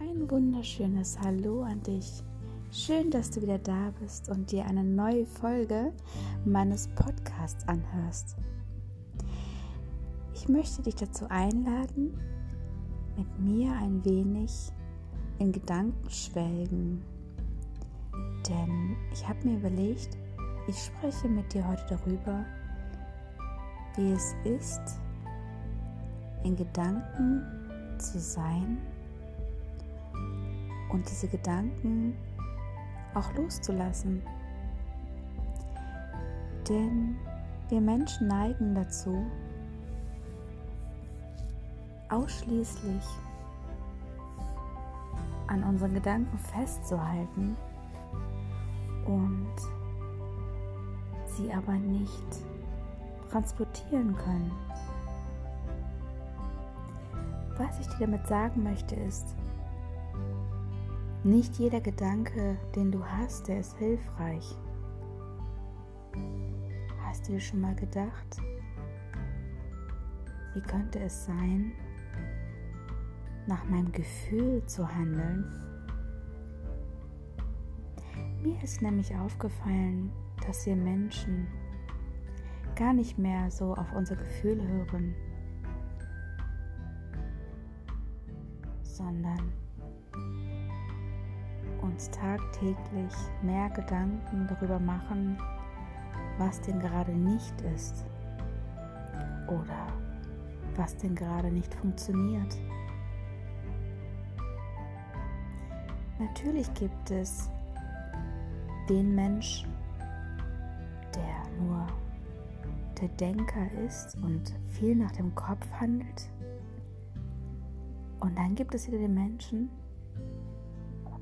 Ein wunderschönes Hallo an dich. Schön, dass du wieder da bist und dir eine neue Folge meines Podcasts anhörst. Ich möchte dich dazu einladen, mit mir ein wenig in Gedanken schwelgen. Denn ich habe mir überlegt, ich spreche mit dir heute darüber, wie es ist, in Gedanken zu sein und diese Gedanken auch loszulassen. Denn wir Menschen neigen dazu, ausschließlich an unseren Gedanken festzuhalten und sie aber nicht transportieren können. Was ich dir damit sagen möchte ist, nicht jeder Gedanke, den du hast, der ist hilfreich. Hast du dir schon mal gedacht, wie könnte es sein, nach meinem Gefühl zu handeln? Mir ist nämlich aufgefallen, dass wir Menschen gar nicht mehr so auf unser Gefühl hören, sondern uns tagtäglich mehr Gedanken darüber machen, was denn gerade nicht ist oder was denn gerade nicht funktioniert. Natürlich gibt es den Mensch, der nur der Denker ist und viel nach dem Kopf handelt. Und dann gibt es wieder den Menschen,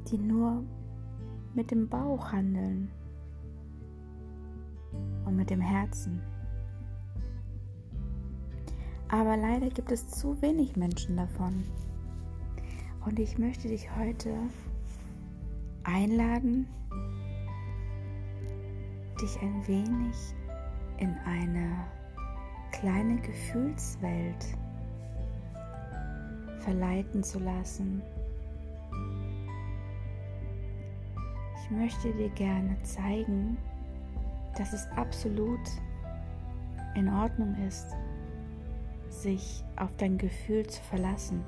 die nur mit dem Bauch handeln und mit dem Herzen. Aber leider gibt es zu wenig Menschen davon. Und ich möchte dich heute einladen, dich ein wenig in eine kleine Gefühlswelt verleiten zu lassen. Ich möchte dir gerne zeigen, dass es absolut in Ordnung ist, sich auf dein Gefühl zu verlassen.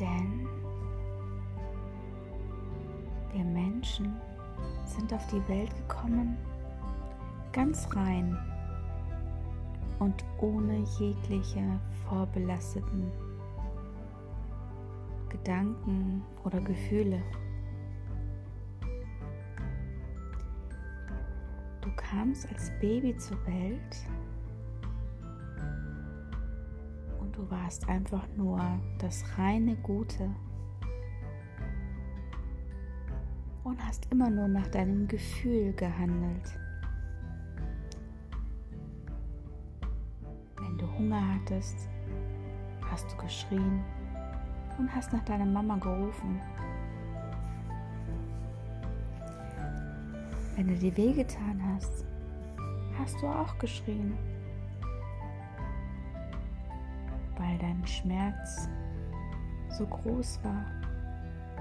Denn wir Menschen sind auf die Welt gekommen, ganz rein und ohne jegliche vorbelasteten Gedanken oder Gefühle. Du kamst als Baby zur Welt und du warst einfach nur das reine Gute und hast immer nur nach deinem Gefühl gehandelt. Hunger hattest, hast du geschrien und hast nach deiner Mama gerufen. Wenn du dir wehgetan hast, hast du auch geschrien, weil dein Schmerz so groß war.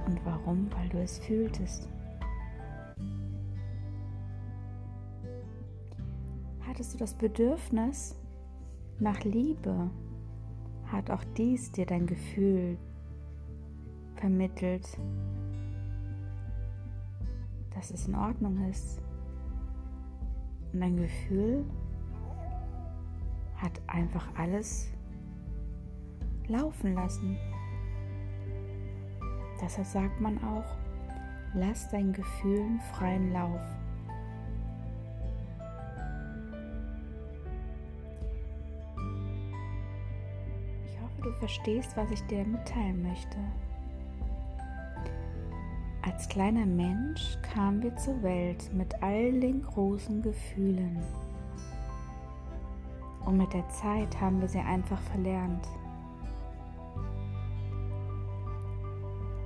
Und warum? Weil du es fühltest. hattest du das Bedürfnis nach Liebe, hat auch dies dir dein Gefühl vermittelt, dass es in Ordnung ist. Und dein Gefühl hat einfach alles laufen lassen. Deshalb sagt man auch, lass dein Gefühlen freien Lauf. Du verstehst, was ich dir mitteilen möchte. Als kleiner Mensch kamen wir zur Welt mit all den großen Gefühlen. Und mit der Zeit haben wir sie einfach verlernt.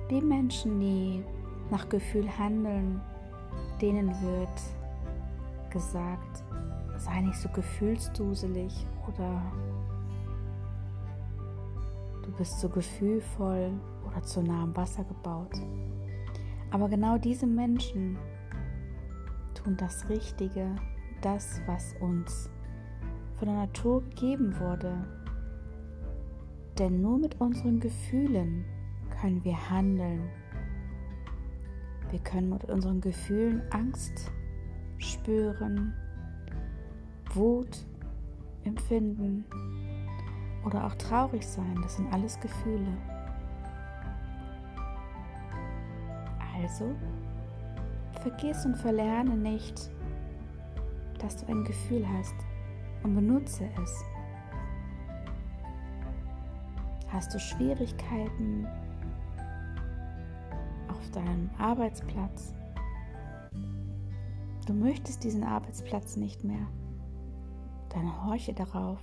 Die Menschen, die nach Gefühl handeln, denen wird gesagt, sei nicht so gefühlsduselig oder du bist so gefühlvoll oder zu nah am Wasser gebaut. Aber genau diese Menschen tun das Richtige, das, was uns von der Natur gegeben wurde. Denn nur mit unseren Gefühlen können wir handeln. Wir können mit unseren Gefühlen Angst spüren, Wut empfinden oder auch traurig sein. Das sind alles Gefühle. Also, vergiss und verlerne nicht, dass du ein Gefühl hast und benutze es. Hast du Schwierigkeiten auf deinem Arbeitsplatz? Du möchtest diesen Arbeitsplatz nicht mehr. Dann horche darauf.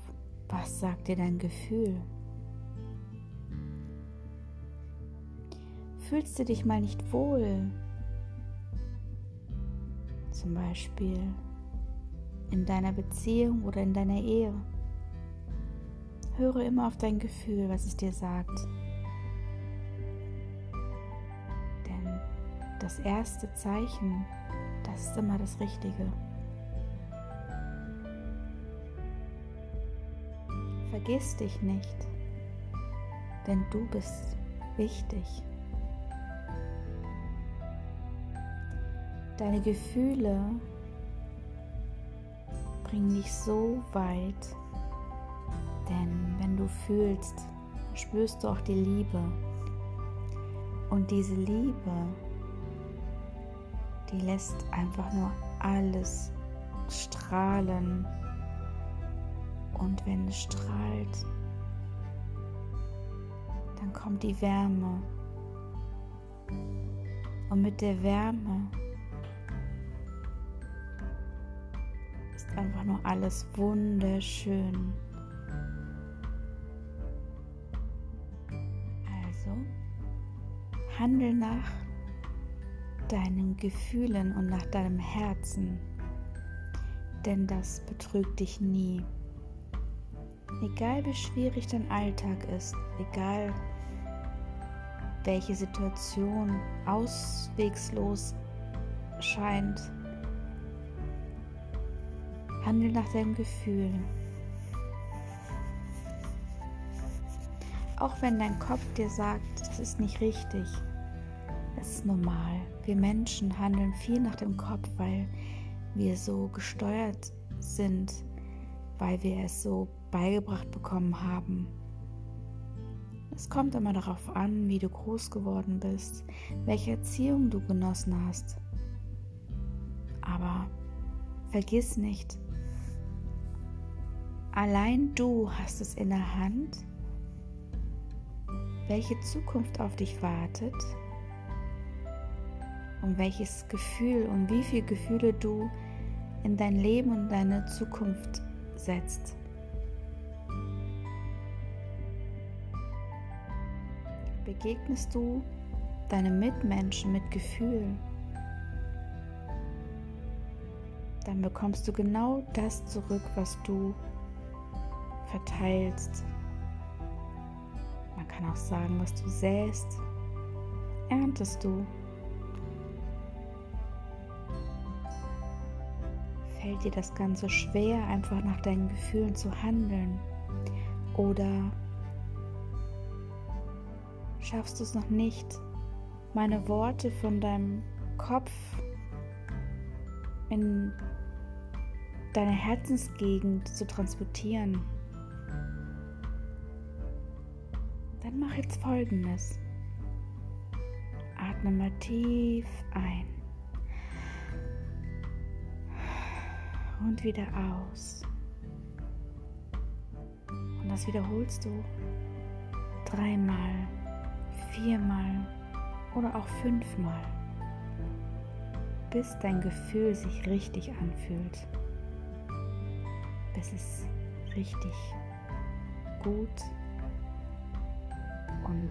Was sagt dir dein Gefühl? Fühlst du dich mal nicht wohl? Zum Beispiel in deiner Beziehung oder in deiner Ehe. Höre immer auf dein Gefühl, was es dir sagt. Denn das erste Zeichen, das ist immer das Richtige. Vergiss dich nicht, denn du bist wichtig. Deine Gefühle bringen dich so weit, denn wenn du fühlst, spürst du auch die Liebe. Und diese Liebe, die lässt einfach nur alles strahlen. Und wenn es strahlt, dann kommt die Wärme. Und mit der Wärme einfach nur alles wunderschön. Also, handel nach deinen Gefühlen und nach deinem Herzen, denn das betrügt dich nie. Egal wie schwierig dein Alltag ist, egal welche Situation auswegslos scheint, Handel nach deinem Gefühl. Auch wenn dein Kopf dir sagt, das ist nicht richtig, das ist normal. Wir Menschen handeln viel nach dem Kopf, weil wir so gesteuert sind, weil wir es so beigebracht bekommen haben. Es kommt immer darauf an, wie du groß geworden bist, welche Erziehung du genossen hast. Aber vergiss nicht, Allein du hast es in der Hand, welche Zukunft auf dich wartet und welches Gefühl und wie viele Gefühle du in dein Leben und deine Zukunft setzt. Begegnest du deine Mitmenschen mit Gefühl, dann bekommst du genau das zurück, was du verteilst. Man kann auch sagen, was du säst, erntest du. Fällt dir das Ganze schwer, einfach nach deinen Gefühlen zu handeln? Oder schaffst du es noch nicht, meine Worte von deinem Kopf in deine Herzensgegend zu transportieren? Dann mach jetzt folgendes. Atme mal tief ein. Und wieder aus. Und das wiederholst du dreimal, viermal oder auch fünfmal, bis dein Gefühl sich richtig anfühlt. Bis es richtig gut und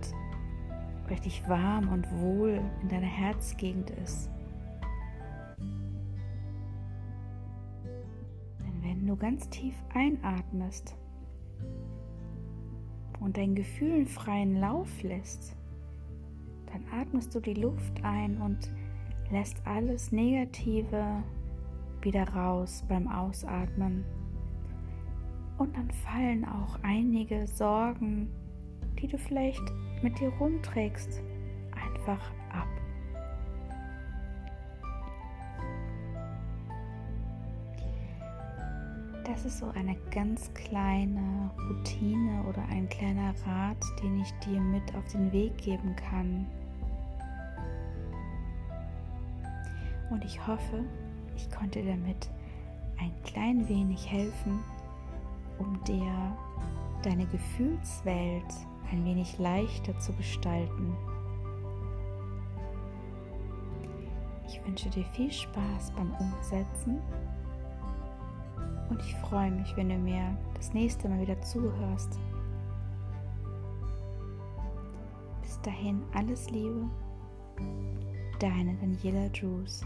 richtig warm und wohl in deiner Herzgegend ist. Ganz tief einatmest und deinen Gefühlen freien Lauf lässt, dann atmest du die Luft ein und lässt alles Negative wieder raus beim Ausatmen. Und dann fallen auch einige Sorgen, die du vielleicht mit dir rumträgst, einfach Das ist so eine ganz kleine Routine oder ein kleiner Rat, den ich dir mit auf den Weg geben kann. Und ich hoffe, ich konnte damit ein klein wenig helfen, um dir deine Gefühlswelt ein wenig leichter zu gestalten. Ich wünsche dir viel Spaß beim Umsetzen und ich freue mich, wenn du mir das nächste Mal wieder zuhörst. Bis dahin alles Liebe, deine Daniela Drews.